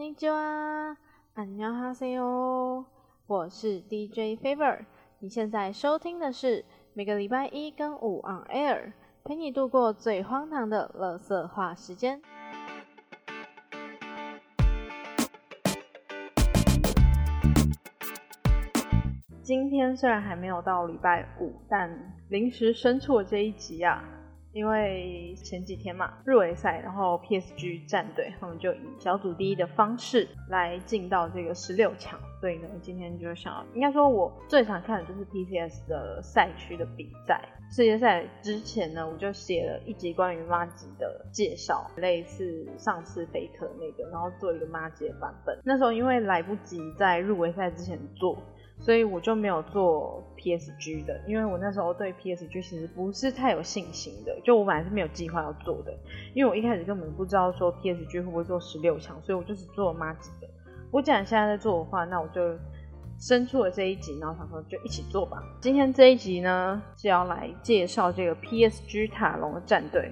尼基哇，안녕하세 요， 我是 DJ Favor，你现在收听的是每个礼拜一跟五 on air，陪你度过最荒唐的乐色话时间。今天虽然还没有到礼拜五，但临时生出了这一集啊。 因为前几天嘛，入围赛，然后 PSG 战队他们就以小组第一的方式来进到这个十六强，所以呢，今天就想要，应该说我最常看的就是 PCS 的赛区的比赛。世界赛之前呢，我就写了一集关于马吉的介绍，类似上次飞特那个，然后做一个马吉的版本。那时候因为来不及在入围赛之前做。所以我就没有做 PSG 的，因为我那时候对 PSG 其实不是太有信心的，就我本来是没有计划要做的，因为我一开始根本不知道说 PSG 会不会做十六强，所以我就是做马吉的。我既然现在在做的话，那我就生出了这一集，然后想说就一起做吧。今天这一集呢是要来介绍这个 PSG 塔隆的战队，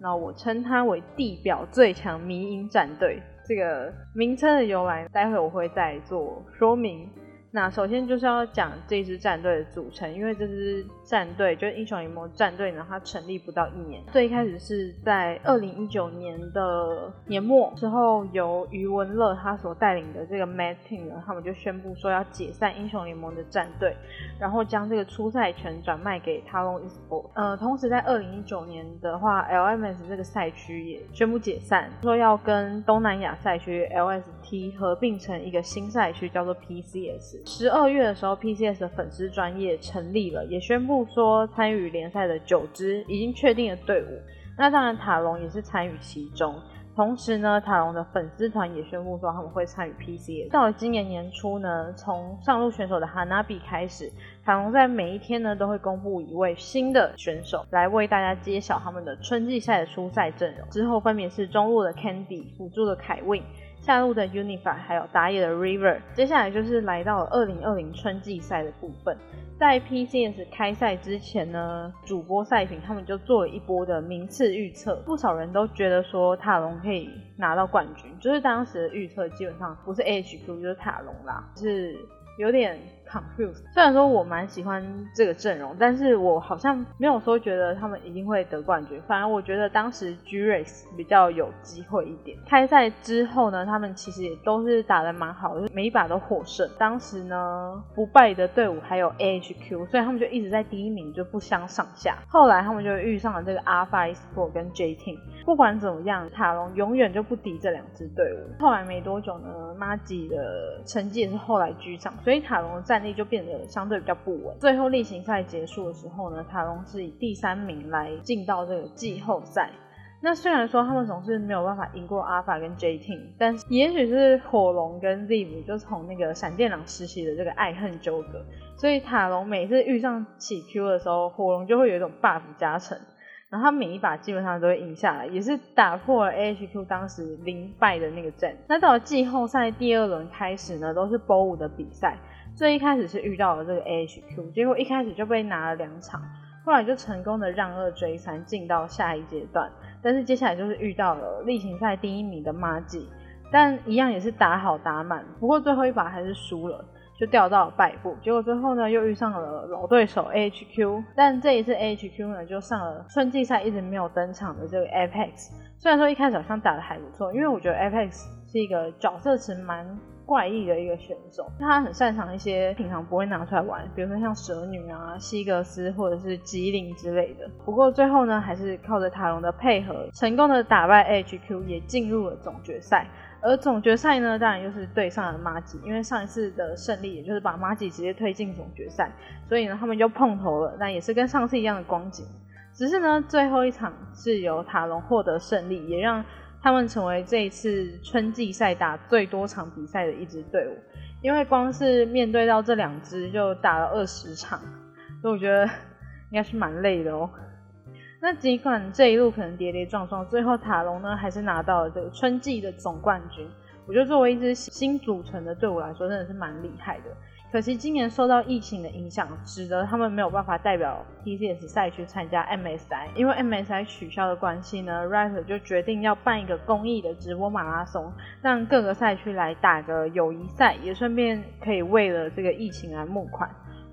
那我称它为地表最强迷影战队。这个名称的由来，待会我会再做说明。那首先就是要讲这支战队的组成，因为这支战队就是英雄联盟战队呢，它成立不到一年。最一开始是在二零一九年的年末之后，由余文乐他所带领的这个 Mad Team 呢，他们就宣布说要解散英雄联盟的战队，然后将这个出赛权转卖给 Talon Esports。呃，同时在二零一九年的话，LMS 这个赛区也宣布解散，说要跟东南亚赛区 LS 合并成一个新赛区，叫做 PCS。十二月的时候，PCS 的粉丝专业成立了，也宣布说参与联赛的九支已经确定的队伍。那当然，塔隆也是参与其中。同时呢，塔隆的粉丝团也宣布说他们会参与 PCS。到了今年年初呢，从上路选手的 Hanabi 开始，塔隆在每一天呢都会公布一位新的选手来为大家揭晓他们的春季赛的初赛阵容。之后分别是中路的 Candy，辅助的凯 Win。下路的 Unify，还有打野的 River，接下来就是来到了二零二零春季赛的部分。在 PCS 开赛之前呢，主播赛品他们就做了一波的名次预测，不少人都觉得说塔隆可以拿到冠军，就是当时的预测基本上不是 HQ 就是塔隆啦，是有点。confused。虽然说我蛮喜欢这个阵容，但是我好像没有说觉得他们一定会得冠军。反而我觉得当时 G Race 比较有机会一点。开赛之后呢，他们其实也都是打得蛮好的，每一把都获胜。当时呢，不败的队伍还有 AHQ，所以他们就一直在第一名，就不相上下。后来他们就遇上了这个 Alpha Sport 跟 J Team。不管怎么样，塔隆永远就不敌这两支队伍。后来没多久呢，Magi 的成绩也是后来居上，所以塔隆的战力就变得相对比较不稳。最后例行赛结束的时候呢，塔隆是以第三名来进到这个季后赛。那虽然说他们总是没有办法赢过阿法跟 J Team，但也许是火龙跟 Ziv 就从那个闪电狼时期的这个爱恨纠葛，所以塔隆每次遇上起 Q 的时候，火龙就会有一种 buff 加成。然后他每一把基本上都会赢下来，也是打破了 AHQ 当时零败的那个阵。那到了季后赛第二轮开始呢，都是 BO 五的比赛。最一开始是遇到了这个 AHQ，结果一开始就被拿了两场，后来就成功的让二追三进到下一阶段。但是接下来就是遇到了例行赛第一名的妈鸡但一样也是打好打满，不过最后一把还是输了。就掉到了败部，结果最后呢又遇上了老对手 AHQ，但这一次 AHQ 呢就上了春季赛一直没有登场的这个 Apex，虽然说一开始好像打的还不错，因为我觉得 Apex 是一个角色池蛮怪异的一个选手，他很擅长一些平常不会拿出来玩，比如说像蛇女啊、西格斯或者是吉林之类的。不过最后呢还是靠着塔隆的配合，成功的打败 AHQ，也进入了总决赛。而总决赛呢，当然又是对上了马吉，因为上一次的胜利，也就是把马吉直接推进总决赛，所以呢，他们就碰头了。那也是跟上次一样的光景，只是呢，最后一场是由塔隆获得胜利，也让他们成为这一次春季赛打最多场比赛的一支队伍。因为光是面对到这两支就打了二十场，所以我觉得应该是蛮累的哦。那尽管这一路可能跌跌撞撞，最后塔隆呢还是拿到了这个春季的总冠军。我觉得作为一支新组成的队伍来说，真的是蛮厉害的。可惜今年受到疫情的影响，使得他们没有办法代表 TCS 赛区参加 MSI。因为 MSI 取消的关系呢，Riot 就决定要办一个公益的直播马拉松，让各个赛区来打个友谊赛，也顺便可以为了这个疫情来募款。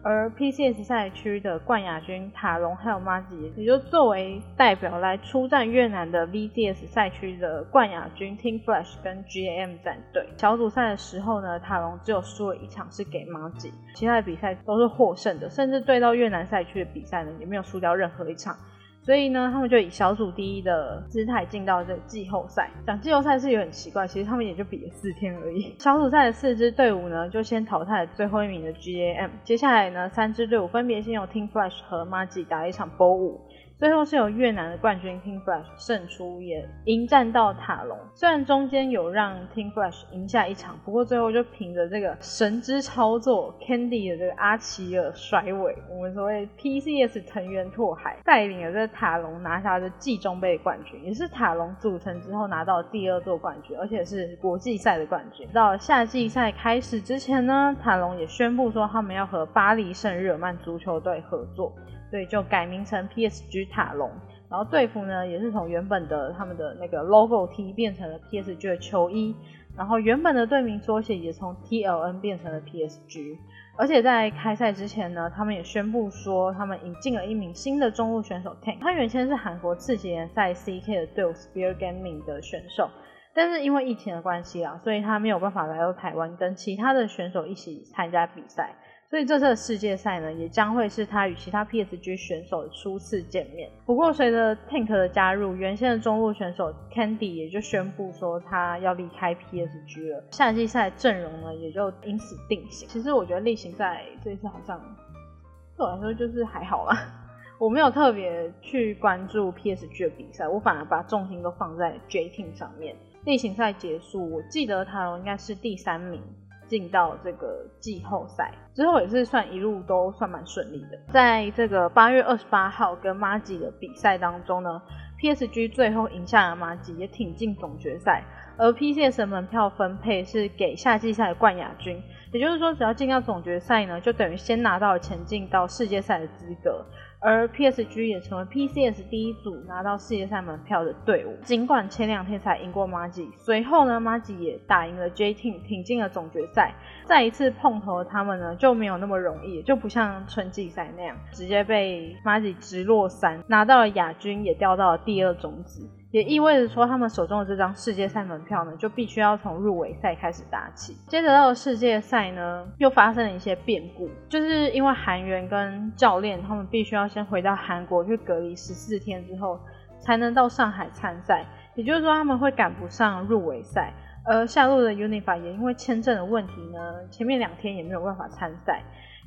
而 PCS 赛区的冠亚军塔隆还有马吉，也就作为代表来出战越南的 VCS 赛区的冠亚军 Team Flash 跟 GAM 战队。小组赛的时候呢，塔隆只有输了一场是给马吉，其他的比赛都是获胜的，甚至对到越南赛区的比赛呢，也没有输掉任何一场。所以呢，他们就以小组第一的姿态进到这季后赛。讲季后赛是有很奇怪，其实他们也就比了四天而已。小组赛的四支队伍呢，就先淘汰了最后一名的 GAM。接下来呢，三支队伍分别先用 Team Flash 和 Magi 打一场 BO 五。最后是由越南的冠军 Team Flash 胜出，也迎战到塔隆。虽然中间有让 Team Flash 赢下一场，不过最后就凭着这个神之操作，Candy 的这个阿奇尔甩尾，我们所谓 PCS 藤原拓海带领了这塔隆拿下这季中杯冠军，也是塔隆组成之后拿到第二座冠军，而且是国际赛的冠军。到夏季赛开始之前呢，塔隆也宣布说他们要和巴黎圣日耳曼足球队合作。所以就改名成 PSG 塔隆，然后队服呢也是从原本的他们的那个 logo T 变成了 PSG 的球衣，然后原本的队名缩写也从 TLN 变成了 PSG，而且在开赛之前呢，他们也宣布说他们引进了一名新的中路选手 Tank，他原先是韩国次级联赛 CK 的队伍 Spear Gaming 的选手，但是因为疫情的关系啊，所以他没有办法来到台湾跟其他的选手一起参加比赛。所以这次的世界赛呢，也将会是他与其他 PSG 选手的初次见面。不过，随着 Tank 的加入，原先的中路选手 Candy 也就宣布说他要离开 PSG 了。夏季赛阵容呢，也就因此定型。其实我觉得例行赛这一次好像对我来说就是还好啦，我没有特别去关注 PSG 的比赛，我反而把重心都放在 J Team 上面。例行赛结束，我记得塔隆应该是第三名。进到这个季后赛之后，也是算一路都算蛮顺利的。在这个八月二十八号跟马吉的比赛当中呢，PSG 最后赢下了马吉，也挺进总决赛。而 PCS 门票分配是给夏季赛的冠亚军，也就是说，只要进到总决赛呢，就等于先拿到了前进到世界赛的资格。而 PSG 也成为 PCS 第一组拿到世界赛门票的队伍。尽管前两天才赢过马吉，随后呢，马吉也打赢了 J Team，挺进了总决赛。再一次碰头的他们呢，就没有那么容易，就不像春季赛那样，直接被马吉直落三，拿到了亚军，也掉到了第二种子。也意味着说，他们手中的这张世界赛门票呢，就必须要从入围赛开始打起。接着到了世界赛呢，又发生了一些变故，就是因为韩元跟教练他们必须要先回到韩国去隔离十四天之后，才能到上海参赛。也就是说，他们会赶不上入围赛。而下路的 Unifa 也因为签证的问题呢，前面两天也没有办法参赛。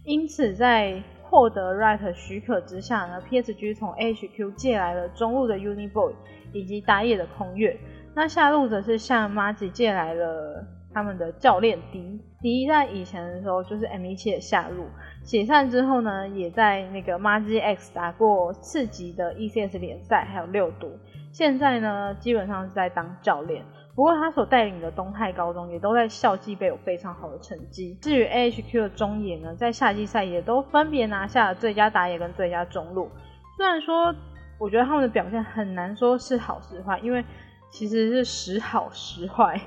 因此，在获得 Right 许可之下呢，PSG 从 HQ 借来了中路的 Uniboy。以及打野的空月，那下路则是向马吉借来了他们的教练迪迪，在以前的时候就是 M 一七的下路，解散之后呢，也在那个马吉 X 打过次级的 ECS 联赛，还有六毒，现在呢基本上是在当教练。不过他所带领的东泰高中也都在校际杯有非常好的成绩。至于 AHQ 的中野呢，在夏季赛也都分别拿下了最佳打野跟最佳中路，虽然说。我觉得他们的表现很难说是好是坏，因为其实是时好时坏。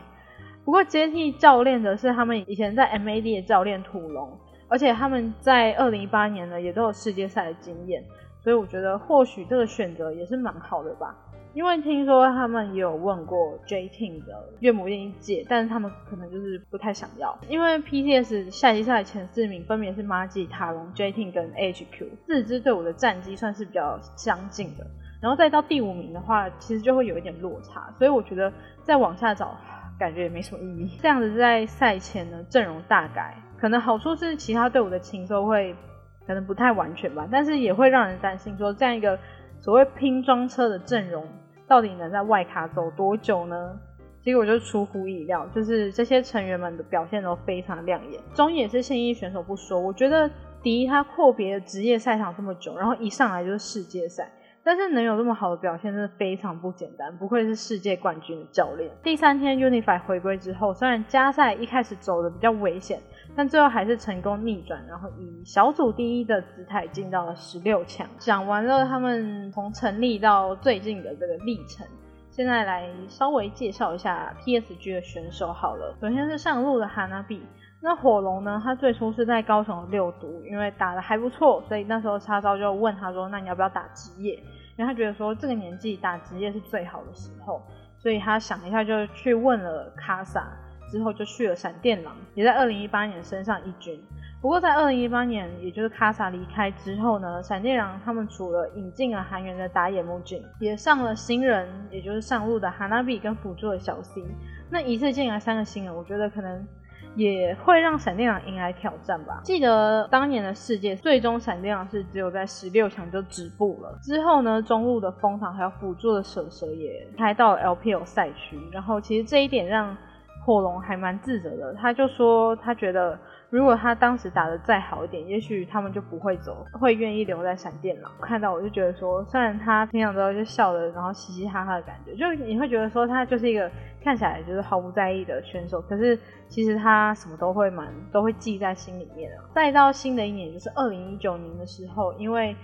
不过接替教练的是他们以前在 MAD 的教练土龙，而且他们在二零一八年呢也都有世界赛的经验，所以我觉得或许这个选择也是蛮好的吧。因为听说他们也有问过 J Team 的岳母愿意借，但是他们可能就是不太想要。因为 PTS 下级赛前四名分别是马吉、塔隆、J Team 跟 HQ 四支队伍的战绩算是比较相近的，然后再到第五名的话，其实就会有一点落差。所以我觉得再往下找，感觉也没什么意义。这样子在赛前呢阵容大改，可能好处是其他队伍的情收会可能不太完全吧，但是也会让人担心说这样一个所谓拼装车的阵容。到底能在外卡走多久呢？结果就出乎意料，就是这些成员们的表现都非常亮眼。中野是现役选手不说，我觉得迪他阔别职业赛场这么久，然后一上来就是世界赛，但是能有这么好的表现，真的非常不简单，不愧是世界冠军的教练。第三天 Unify 回归之后，虽然加赛一开始走的比较危险，但最后还是成功逆转，然后以小组第一的姿态进到了十六强。讲完了他们从成立到最近的这个历程，现在来稍微介绍一下 PSG 的选手好了。首先是上路的哈纳比。那火龙呢？他最初是在高雄六都，因为打的还不错，所以那时候叉烧就问他说：“那你要不要打职业？”因为他觉得说这个年纪打职业是最好的时候，所以他想一下就去问了卡萨，之后就去了闪电狼，也在二零一八年升上一军。不过在二零一八年，也就是卡萨离开之后呢，闪电狼他们除了引进了韩援的打野木俊，也上了新人，也就是上路的哈纳比跟辅助的小 C。那一次进来三个新人，我觉得可能。也会让闪电狼迎来挑战吧。记得当年的世界，最终闪电狼是只有在十六强就止步了。之后呢，中路的风堂还有辅助的蛇蛇也开到 LPL 赛区。然后其实这一点让火龙还蛮自责的，他就说他觉得。如果他当时打的再好一点，也许他们就不会走，会愿意留在闪电狼。看到我就觉得说，虽然他平常都就笑的，然后嘻嘻哈哈的感觉，就你会觉得说他就是一个看起来就是毫不在意的选手，可是其实他什么都会蛮都会记在心里面的。再到新的一年，就是二零一九年的时候，因为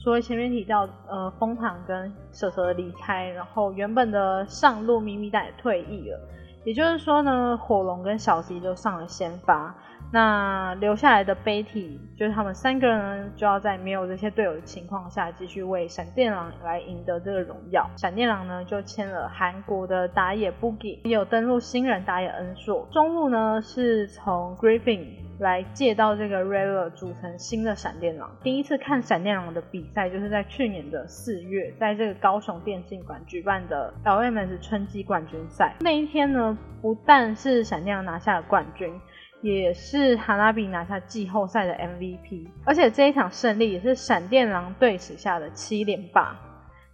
除了前面提到呃风堂跟蛇蛇离开，然后原本的上路咪咪蛋也退役了，也就是说呢，火龙跟小 C 就上了先发。那留下来的 Betty 就是他们三个人就要在没有这些队友的情况下，继续为闪电狼来赢得这个荣耀。闪电狼呢就签了韩国的打野 Boogie，也有登陆新人打野恩硕。中路呢是从 Griffin 来借到这个 r e l a 组成新的闪电狼。第一次看闪电狼的比赛，就是在去年的四月，在这个高雄电竞馆举办的 LMS 春季冠军赛。那一天呢，不但是闪电狼拿下了冠军。也是哈拉比拿下季后赛的 MVP，而且这一场胜利也是闪电狼队史下的七连霸。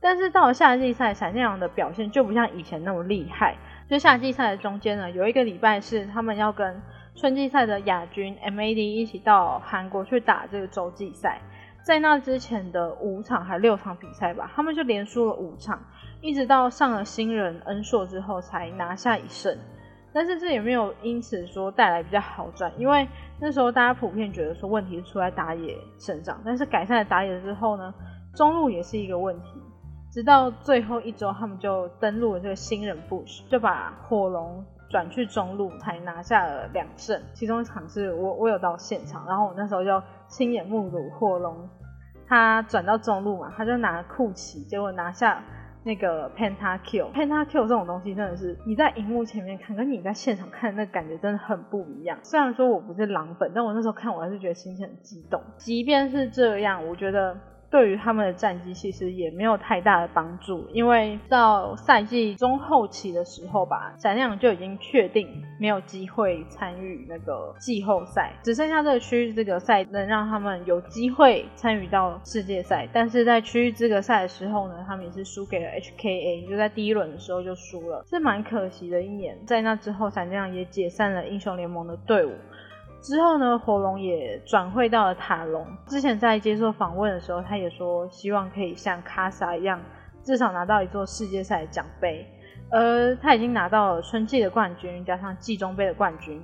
但是到了夏季赛，闪电狼的表现就不像以前那么厉害。就夏季赛的中间呢，有一个礼拜是他们要跟春季赛的亚军 MAD 一起到韩国去打这个洲际赛，在那之前的五场还六场比赛吧，他们就连输了五场，一直到上了新人恩硕之后才拿下一胜。但是这也没有因此说带来比较好转，因为那时候大家普遍觉得说问题是出在打野身上，但是改善了打野之后呢，中路也是一个问题。直到最后一周，他们就登录了这个新人 bush，就把火龙转去中路，才拿下了两胜。其中一场是我我有到现场，然后我那时候就亲眼目睹火龙他转到中路嘛，他就拿酷奇，结果拿下。那个 pentakill，pentakill 这种东西真的是你在荧幕前面看，跟你在现场看那感觉真的很不一样。虽然说我不是狼粉，但我那时候看我还是觉得心情很激动。即便是这样，我觉得。对于他们的战绩其实也没有太大的帮助，因为到赛季中后期的时候吧，闪亮就已经确定没有机会参与那个季后赛，只剩下这个区域资格赛能让他们有机会参与到世界赛。但是在区域资格赛的时候呢，他们也是输给了 HKA，就在第一轮的时候就输了，是蛮可惜的一年。在那之后，闪亮也解散了英雄联盟的队伍。之后呢，火龙也转会到了塔隆。之前在接受访问的时候，他也说希望可以像卡萨一样，至少拿到一座世界赛奖杯。而他已经拿到了春季的冠军，加上季中杯的冠军。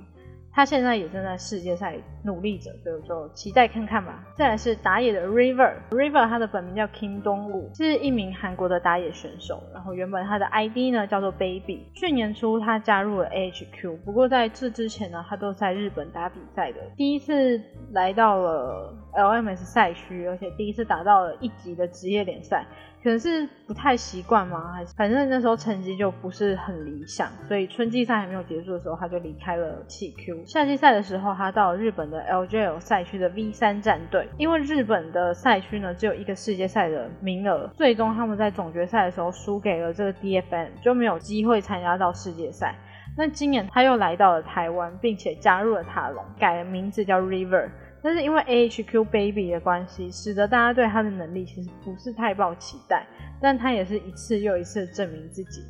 他现在也正在世界赛努力着，所以就期待看看吧。再来是打野的 River，River 他的本名叫 Kim Dong Woo，是一名韩国的打野选手。然后原本他的 ID 呢叫做 Baby。去年初他加入了 HQ，不过在这之前呢，他都在日本打比赛的。第一次来到了 LMS 赛区，而且第一次打到了一级的职业联赛。可能是不太习惯吗？还是反正那时候成绩就不是很理想，所以春季赛还没有结束的时候，他就离开了气 Q。夏季赛的时候，他到了日本的 LJL 赛区的 V 三战队。因为日本的赛区呢只有一个世界赛的名额，最终他们在总决赛的时候输给了这个 DFN，就没有机会参加到世界赛。那今年他又来到了台湾，并且加入了塔隆，改了名字叫 River。但是因为 AHQ Baby 的关系，使得大家对他的能力其实不是太抱期待，但他也是一次又一次证明自己。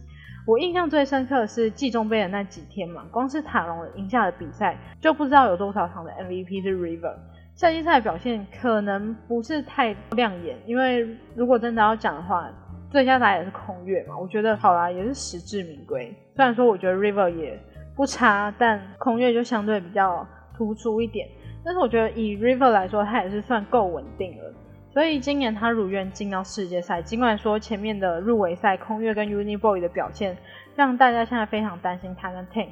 我印象最深刻的是季中杯的那几天嘛，光是塔隆赢下的比赛，就不知道有多少场的 MVP 是 River。夏季赛的表现可能不是太亮眼，因为如果真的要讲的话，最佳打也是空月嘛，我觉得好啦，也是实至名归。虽然说我觉得 River 也不差，但空月就相对比较突出一点。但是我觉得以 River 来说，他也是算够稳定了。所以今年他如愿进到世界赛，尽管说前面的入围赛空月跟 Uniboy 的表现让大家现在非常担心他跟 Tank。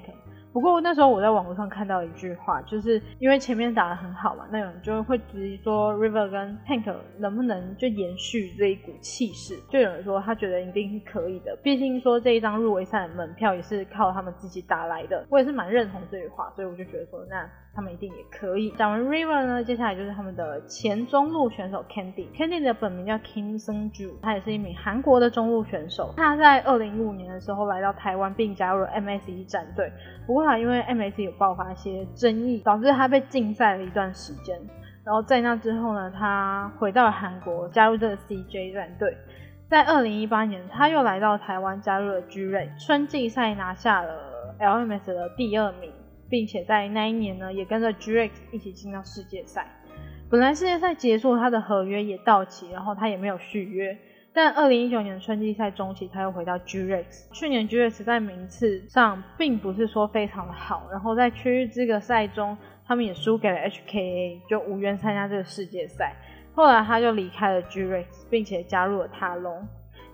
不过那时候我在网络上看到一句话，就是因为前面打得很好嘛，那有人就会质疑说 River 跟 Tank 能不能就延续这一股气势？就有人说他觉得一定是可以的，毕竟说这一张入围赛的门票也是靠他们自己打来的。我也是蛮认同这句话，所以我就觉得说那。他们一定也可以。讲完 River 呢，接下来就是他们的前中路选手 Candy。Candy 的本名叫 Kim Sung Ju，他也是一名韩国的中路选手。他在二零一五年的时候来到台湾，并加入了 MSE 战队。不过他因为 MSE 有爆发一些争议，导致他被禁赛了一段时间。然后在那之后呢，他回到了韩国，加入这个 CJ 战队。在二零一八年，他又来到台湾，加入了 G Ray。春季赛拿下了 LMS 的第二名。并且在那一年呢，也跟着 Grex 一起进到世界赛。本来世界赛结束，他的合约也到期，然后他也没有续约。但二零一九年春季赛中期，他又回到 Grex。去年 Grex 在名次上并不是说非常的好，然后在区域资格赛中，他们也输给了 HKA，就无缘参加这个世界赛。后来他就离开了 Grex，并且加入了塔隆。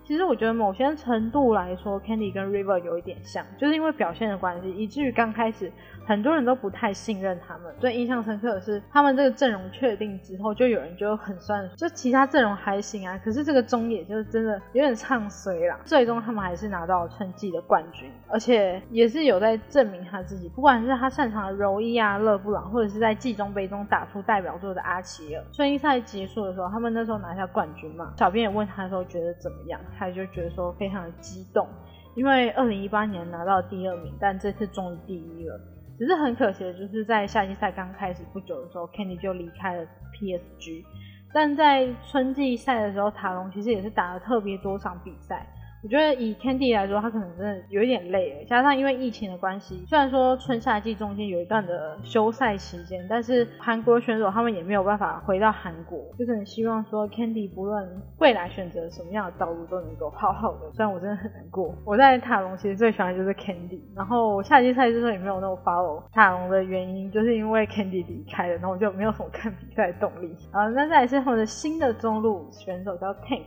其实我觉得某些程度来说，Candy 跟 River 有一点像，就是因为表现的关系，以至于刚开始很多人都不太信任他们。最印象深刻的是，他们这个阵容确定之后，就有人就很酸，就其他阵容还行啊，可是这个中野就是真的有点唱衰啦。最终他们还是拿到了春季的冠军，而且也是有在证明他自己，不管是他擅长的柔伊啊、勒布朗，或者是在季中杯中打出代表作的阿奇尔。春季赛结束的时候，他们那时候拿下冠军嘛，小编也问他的时候觉得怎么样？他就觉得说非常的激动，因为二零一八年拿到第二名，但这次终于第一了。只是很可惜的，就是在夏季赛刚开始不久的时候，Kenny 就离开了 PSG。但在春季赛的时候，塔隆其实也是打了特别多场比赛。我觉得以 Candy 来说，他可能真的有一点累了，加上因为疫情的关系，虽然说春夏季中间有一段的休赛期间，但是韩国选手他们也没有办法回到韩国，就是很希望说 Candy 不论未来选择什么样的道路都能够好好的。虽然我真的很难过，我在塔隆其实最喜欢的就是 Candy，然后夏季赛之后也没有那么 follow 塔隆的原因，就是因为 Candy 离开了，然后我就没有什么看比赛的动力。啊，那再来是他们的新的中路选手叫 Tank。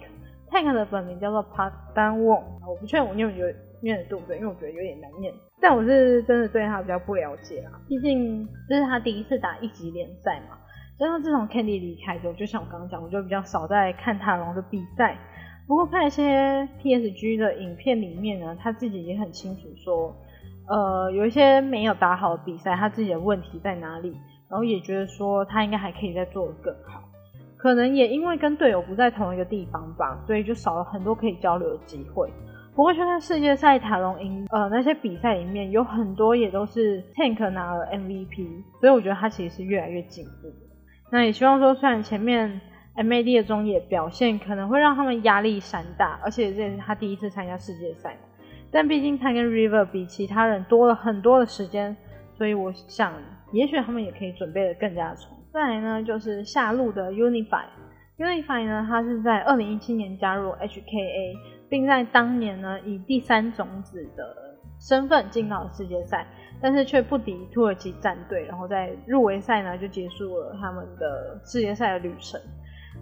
Tank 的本名叫做 Park Dan Wong，我不确定我念有念的对不对，因为我觉得有点难念。但我是真的对他比较不了解啦，毕竟这是他第一次打一级联赛嘛。加上自从 Candy 离开之后，就像我刚刚讲，我就比较少在看塔龙的比赛。不过看一些 PSG 的影片里面呢，他自己也很清楚说，呃，有一些没有打好的比赛，他自己的问题在哪里，然后也觉得说他应该还可以再做得更好。可能也因为跟队友不在同一个地方吧，所以就少了很多可以交流的机会。不过，就在世界赛塔隆赢呃那些比赛里面，有很多也都是 Tank 拿了 MVP，所以我觉得他其实是越来越进步。那也希望说，虽然前面 MAD 的中野表现可能会让他们压力山大，而且这也是他第一次参加世界赛，但毕竟他跟 River 比其他人多了很多的时间，所以我想，也许他们也可以准备的更加充。再来呢，就是下路的 Unify。Unify 呢，他是在二零一七年加入 HKA，并在当年呢以第三种子的身份进到了世界赛，但是却不敌土耳其战队，然后在入围赛呢就结束了他们的世界赛的旅程。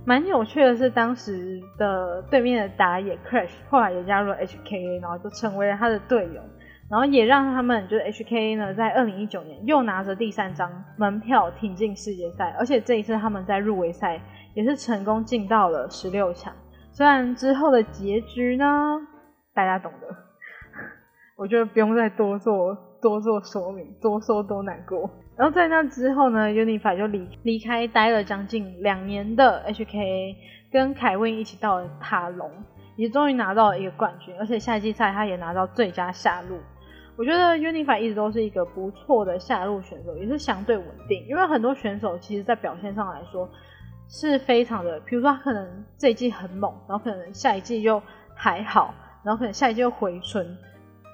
蛮有趣的是，当时的对面的打野 Crash 后来也加入了 HKA，然后就成为了他的队友。然后也让他们就是 HK 呢，在二零一九年又拿着第三张门票挺进世界赛，而且这一次他们在入围赛也是成功进到了十六强。虽然之后的结局呢，大家懂的，我觉得不用再多做多做说明，多说多难过。然后在那之后呢，Unify 就离离开待了将近两年的 HK，跟凯文一起到了塔隆，也终于拿到了一个冠军，而且夏季赛他也拿到最佳下路。我觉得 Unify 一直都是一个不错的下路选手，也是相对稳定。因为很多选手其实，在表现上来说是非常的，比如说他可能这一季很猛，然后可能下一季又还好，然后可能下一季又回春，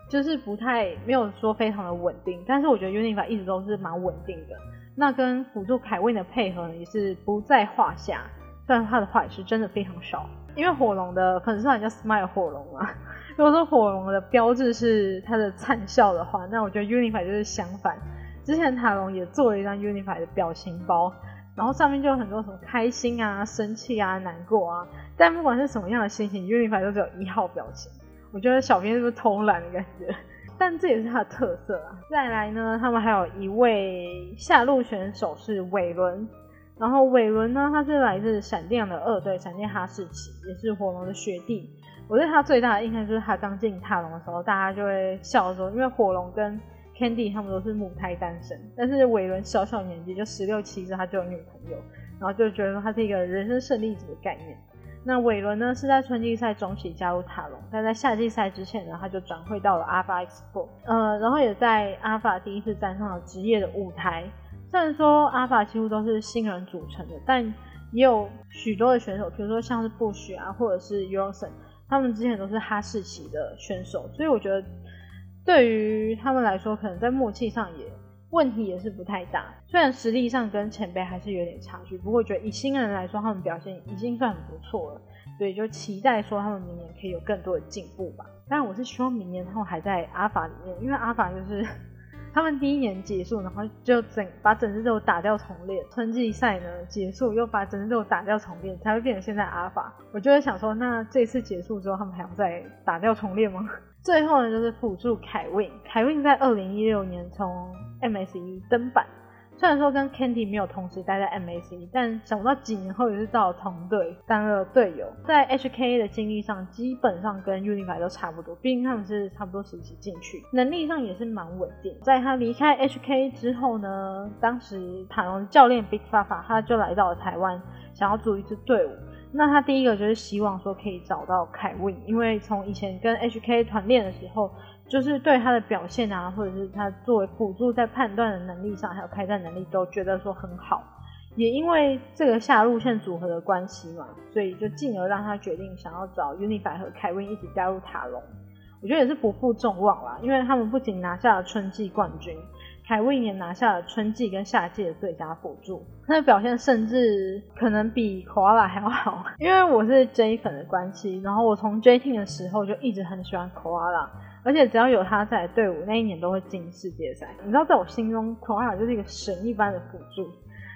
就是不太没有说非常的稳定。但是我觉得 Unify 一直都是蛮稳定的。那跟辅助凯威的配合呢，也是不在话下。虽然他的话也是真的非常少，因为火龙的粉丝团叫 Smile 火龙嘛。如果说火龙的标志是它的灿笑的话，那我觉得 Unify 就是相反。之前塔龙也做了一张 Unify 的表情包，然后上面就有很多什么开心啊、生气啊、难过啊，但不管是什么样的心情，Unify 都只有一号表情。我觉得小编是不是偷懒的感觉？但这也是他的特色啊。再来呢，他们还有一位下路选手是伟伦。然后伟伦呢，他是来自闪电的二队，闪电哈士奇，也是火龙的学弟。我对他最大的印象就是他刚进塔龙的时候，大家就会笑说，因为火龙跟 Candy 他们都是母胎单身，但是伟伦小小年纪就十六七岁他就有女朋友，然后就觉得他是一个人生胜利者的概念。那伟伦呢是在春季赛中期加入塔龙，但在夏季赛之前呢，他就转会到了 Alpha X Four，呃，然后也在 Alpha 第一次站上了职业的舞台。虽然说阿法几乎都是新人组成的，但也有许多的选手，比如说像是布许啊，或者是 u s o n 他们之前都是哈士奇的选手，所以我觉得对于他们来说，可能在默契上也问题也是不太大。虽然实力上跟前辈还是有点差距，不过觉得以新人来说，他们表现已经算很不错了，所以就期待说他们明年可以有更多的进步吧。当然，我是希望明年他们还在阿法里面，因为阿法就是。他们第一年结束，然后就整把整只队伍打掉重练。春季赛呢结束，又把整只队伍打掉重练，才会变成现在阿尔法。我就会想说，那这次结束之后，他们还要再打掉重练吗？最后呢，就是辅助凯文。凯文在二零一六年从 MSE 登板。虽然说跟 Candy 没有同时待在 MAC，但想不到几年后也是到了同队当了队友。在 HK 的经历上，基本上跟 Unify 都差不多，毕竟他们是差不多时期进去，能力上也是蛮稳定。在他离开 HK 之后呢，当时塔隆教练 Big Fafa 他就来到了台湾，想要组一支队伍。那他第一个就是希望说可以找到凯文，因为从以前跟 HK 团练的时候。就是对他的表现啊，或者是他作为辅助在判断的能力上，还有开战能力，都觉得说很好。也因为这个下路线组合的关系嘛，所以就进而让他决定想要找 Unify 和凯文一起加入塔隆。我觉得也是不负众望啦，因为他们不仅拿下了春季冠军，还为一年拿下了春季跟夏季的最佳辅助。他的表现甚至可能比 Koala 还要好。因为我是 J 粉的关系，然后我从 J Team 的时候就一直很喜欢 Koala。而且只要有他在队伍，那一年都会进世界赛。你知道，在我心中，Koala 就是一个神一般的辅助。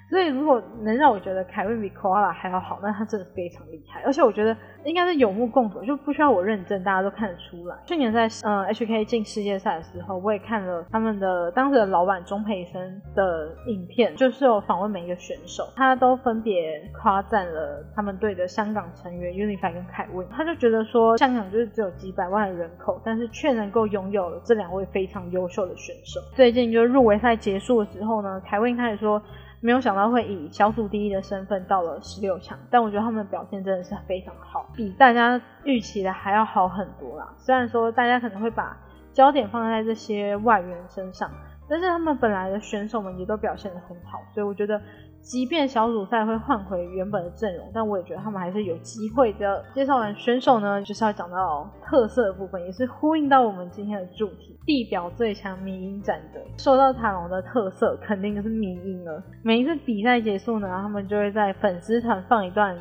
所以，如果能让我觉得凯文比 Koala 还要好，那他真的非常厉害。而且，我觉得应该是有目共睹，就不需要我认证，大家都看得出来。去年在嗯 HK 进世界赛的时候，我也看了他们的当时的老板钟培生的影片，就是有访问每一个选手，他都分别夸赞了他们队的香港成员 Unify 跟凯文。他就觉得说，香港就是只有几百万的人口，但是却能够拥有了这两位非常优秀的选手。最近就入围赛结束的时候呢，凯文开始说。没有想到会以小组第一的身份到了十六强，但我觉得他们的表现真的是非常好，比大家预期的还要好很多啦。虽然说大家可能会把焦点放在这些外援身上，但是他们本来的选手们也都表现得很好，所以我觉得。即便小组赛会换回原本的阵容，但我也觉得他们还是有机会的。介绍完选手呢，就是要讲到特色的部分，也是呼应到我们今天的主题——地表最强迷音战队。说到塔龙的特色，肯定就是迷音了。每一次比赛结束呢，他们就会在粉丝团放一段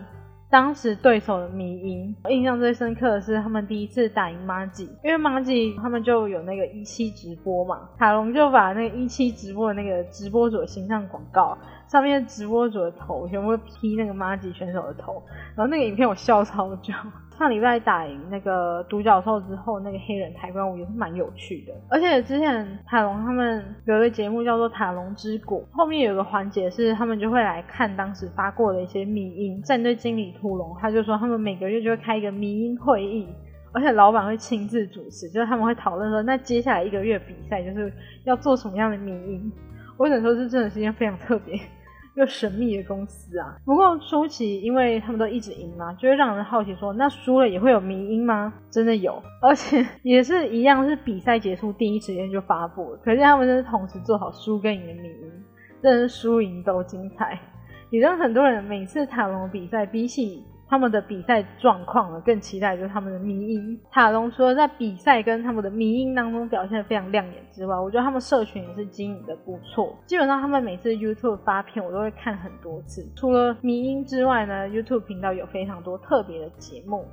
当时对手的迷音。印象最深刻的是他们第一次打赢马吉，因为马吉他们就有那个一期直播嘛，海龙就把那个一期直播的那个直播主的形象广告。上面直播主的头全部 P 那个马吉选手的头，然后那个影片我笑超久。上礼拜打赢那个独角兽之后，那个黑人抬棺舞也是蛮有趣的。而且之前塔隆他们有一个节目叫做《塔隆之果》，后面有个环节是他们就会来看当时发过的一些迷音。战队经理屠龙他就说，他们每个月就会开一个迷音会议，而且老板会亲自主持，就是他们会讨论说，那接下来一个月比赛就是要做什么样的迷音。我只能说，这真的是一件非常特别又神秘的公司啊。不过初期，因为他们都一直赢嘛，就会让人好奇说，那输了也会有迷音吗？真的有，而且也是一样，是比赛结束第一时间就发布了。可是他们真是同时做好输跟赢的迷音，真是输赢都精彩。也让很多人每次塔罗比赛比起他们的比赛状况呢，更期待就是他们的迷音。塔隆除了在比赛跟他们的迷音当中表现的非常亮眼之外，我觉得他们社群也是经营的不错。基本上他们每次 YouTube 发片，我都会看很多次。除了迷音之外呢，YouTube 频道有非常多特别的节目。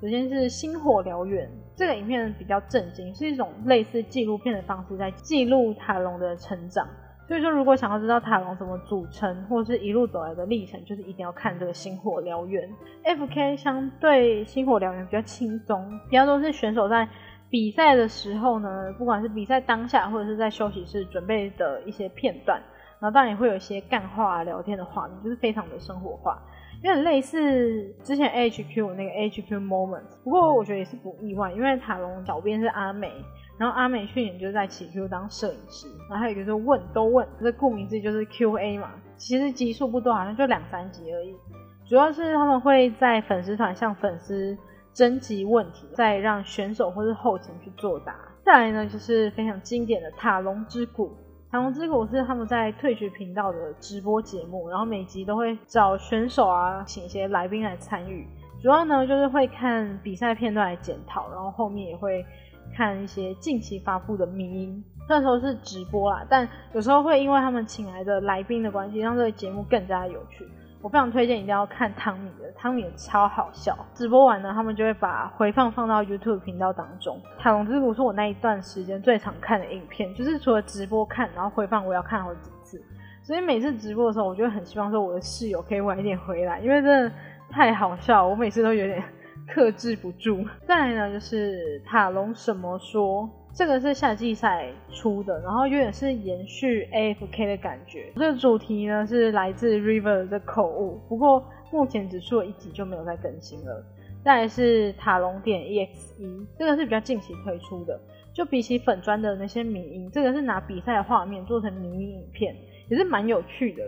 首先是《星火燎原》这个影片比较震惊，是一种类似纪录片的方式，在记录塔隆的成长。所以说，如果想要知道塔隆怎么组成，或是一路走来的历程，就是一定要看这个《星火燎原》。F.K. 相对《星火燎原》比较轻松，比较多是选手在比赛的时候呢，不管是比赛当下，或者是在休息室准备的一些片段，然后当然也会有一些干话聊天的画面，就是非常的生活化，有点类似之前 H Q 那个 H Q Moment。不过我觉得也是不意外，因为塔隆小编是阿美。然后阿美去年就在起 Q 当摄影师，然后还有一个是问都问，这顾名思义就是 Q A 嘛。其实集数不多，好像就两三集而已。主要是他们会在粉丝团向粉丝征集问题，再让选手或是后勤去作答。再来呢，就是非常经典的塔龙之谷。塔龙之谷是他们在退学频道的直播节目，然后每集都会找选手啊，请一些来宾来参与。主要呢就是会看比赛片段来检讨，然后后面也会。看一些近期发布的迷音，那时候是直播啦，但有时候会因为他们请来的来宾的关系，让这个节目更加有趣。我非常推荐一定要看汤米的，汤米超好笑。直播完呢，他们就会把回放放到 YouTube 频道当中。塔隆之谷是我那一段时间最常看的影片，就是除了直播看，然后回放我要看好几次。所以每次直播的时候，我就很希望说我的室友可以晚一点回来，因为真的太好笑，我每次都有点。克制不住。再来呢，就是塔隆什么说，这个是夏季赛出的，然后有点是延续 AFK 的感觉。这个主题呢是来自 River 的口误，不过目前只出了一集就没有再更新了。再来是塔隆点 EXE，这个是比较近期推出的，就比起粉砖的那些迷音，这个是拿比赛的画面做成迷音影片，也是蛮有趣的。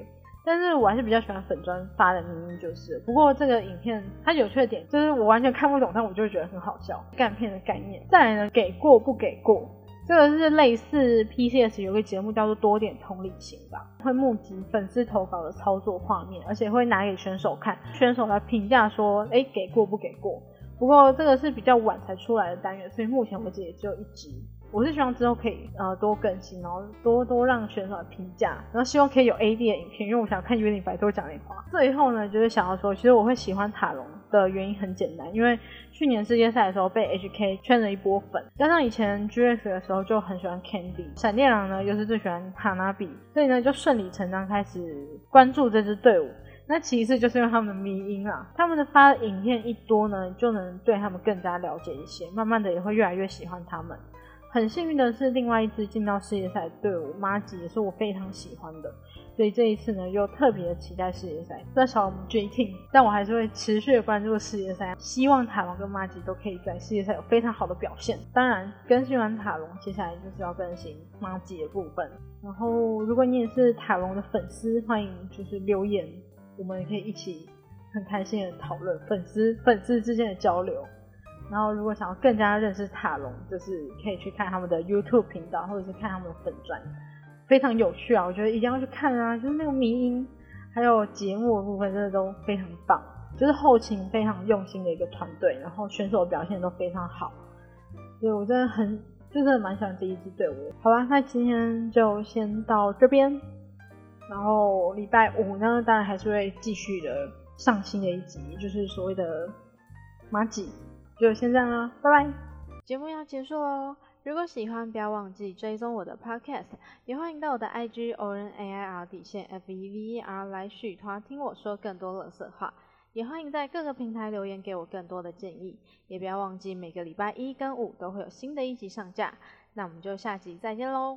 但是我还是比较喜欢粉砖发的明明就是，不过这个影片它有缺点，就是我完全看不懂，但我就觉得很好笑，干片的概念。再来呢，给过不给过，这个是类似 PCS 有个节目叫做多点同理心吧，会募集粉丝投稿的操作画面，而且会拿给选手看，选手来评价说，哎，给过不给过。不过这个是比较晚才出来的单元，所以目前为止也只有一集。我是希望之后可以呃多更新，然后多多让选手来评价，然后希望可以有 AD 的影片，因为我想看约定白多讲点话。最后呢，就是想要说，其实我会喜欢塔隆的原因很简单，因为去年世界赛的时候被 HK 圈了一波粉，加上以前 G S 的时候就很喜欢 Candy，闪电狼呢又是最喜欢哈纳比，所以呢就顺理成章开始关注这支队伍。那其次就是因为他们的迷音啊，他们的发影片一多呢，就能对他们更加了解一些，慢慢的也会越来越喜欢他们。很幸运的是，另外一支进到世界赛队伍马吉也是我非常喜欢的，所以这一次呢，又特别期待世界赛。至少我们 J Team，但我还是会持续的关注世界赛，希望塔隆跟马吉都可以在世界赛有非常好的表现。当然，更新完塔隆，接下来就是要更新马吉的部分。然后，如果你也是塔隆的粉丝，欢迎就是留言，我们也可以一起很开心的讨论粉丝粉丝之间的交流。然后，如果想要更加认识塔隆，就是可以去看他们的 YouTube 频道，或者是看他们的粉钻，非常有趣啊！我觉得一定要去看啊！就是那个迷音，还有节目部分，真的都非常棒。就是后勤非常用心的一个团队，然后选手表现都非常好，所以我真的很，就真的蛮喜欢这一支队伍。好吧，那今天就先到这边，然后礼拜五呢，当然还是会继续的上新的一集，就是所谓的马吉。就先这样啦，拜拜。节目要结束喽，如果喜欢，不要忘记追踪我的 podcast，也欢迎到我的 IG o r n a i r 底线 F E V E R 来续团听我说更多乐色话，也欢迎在各个平台留言给我更多的建议，也不要忘记每个礼拜一跟五都会有新的一集上架，那我们就下集再见喽。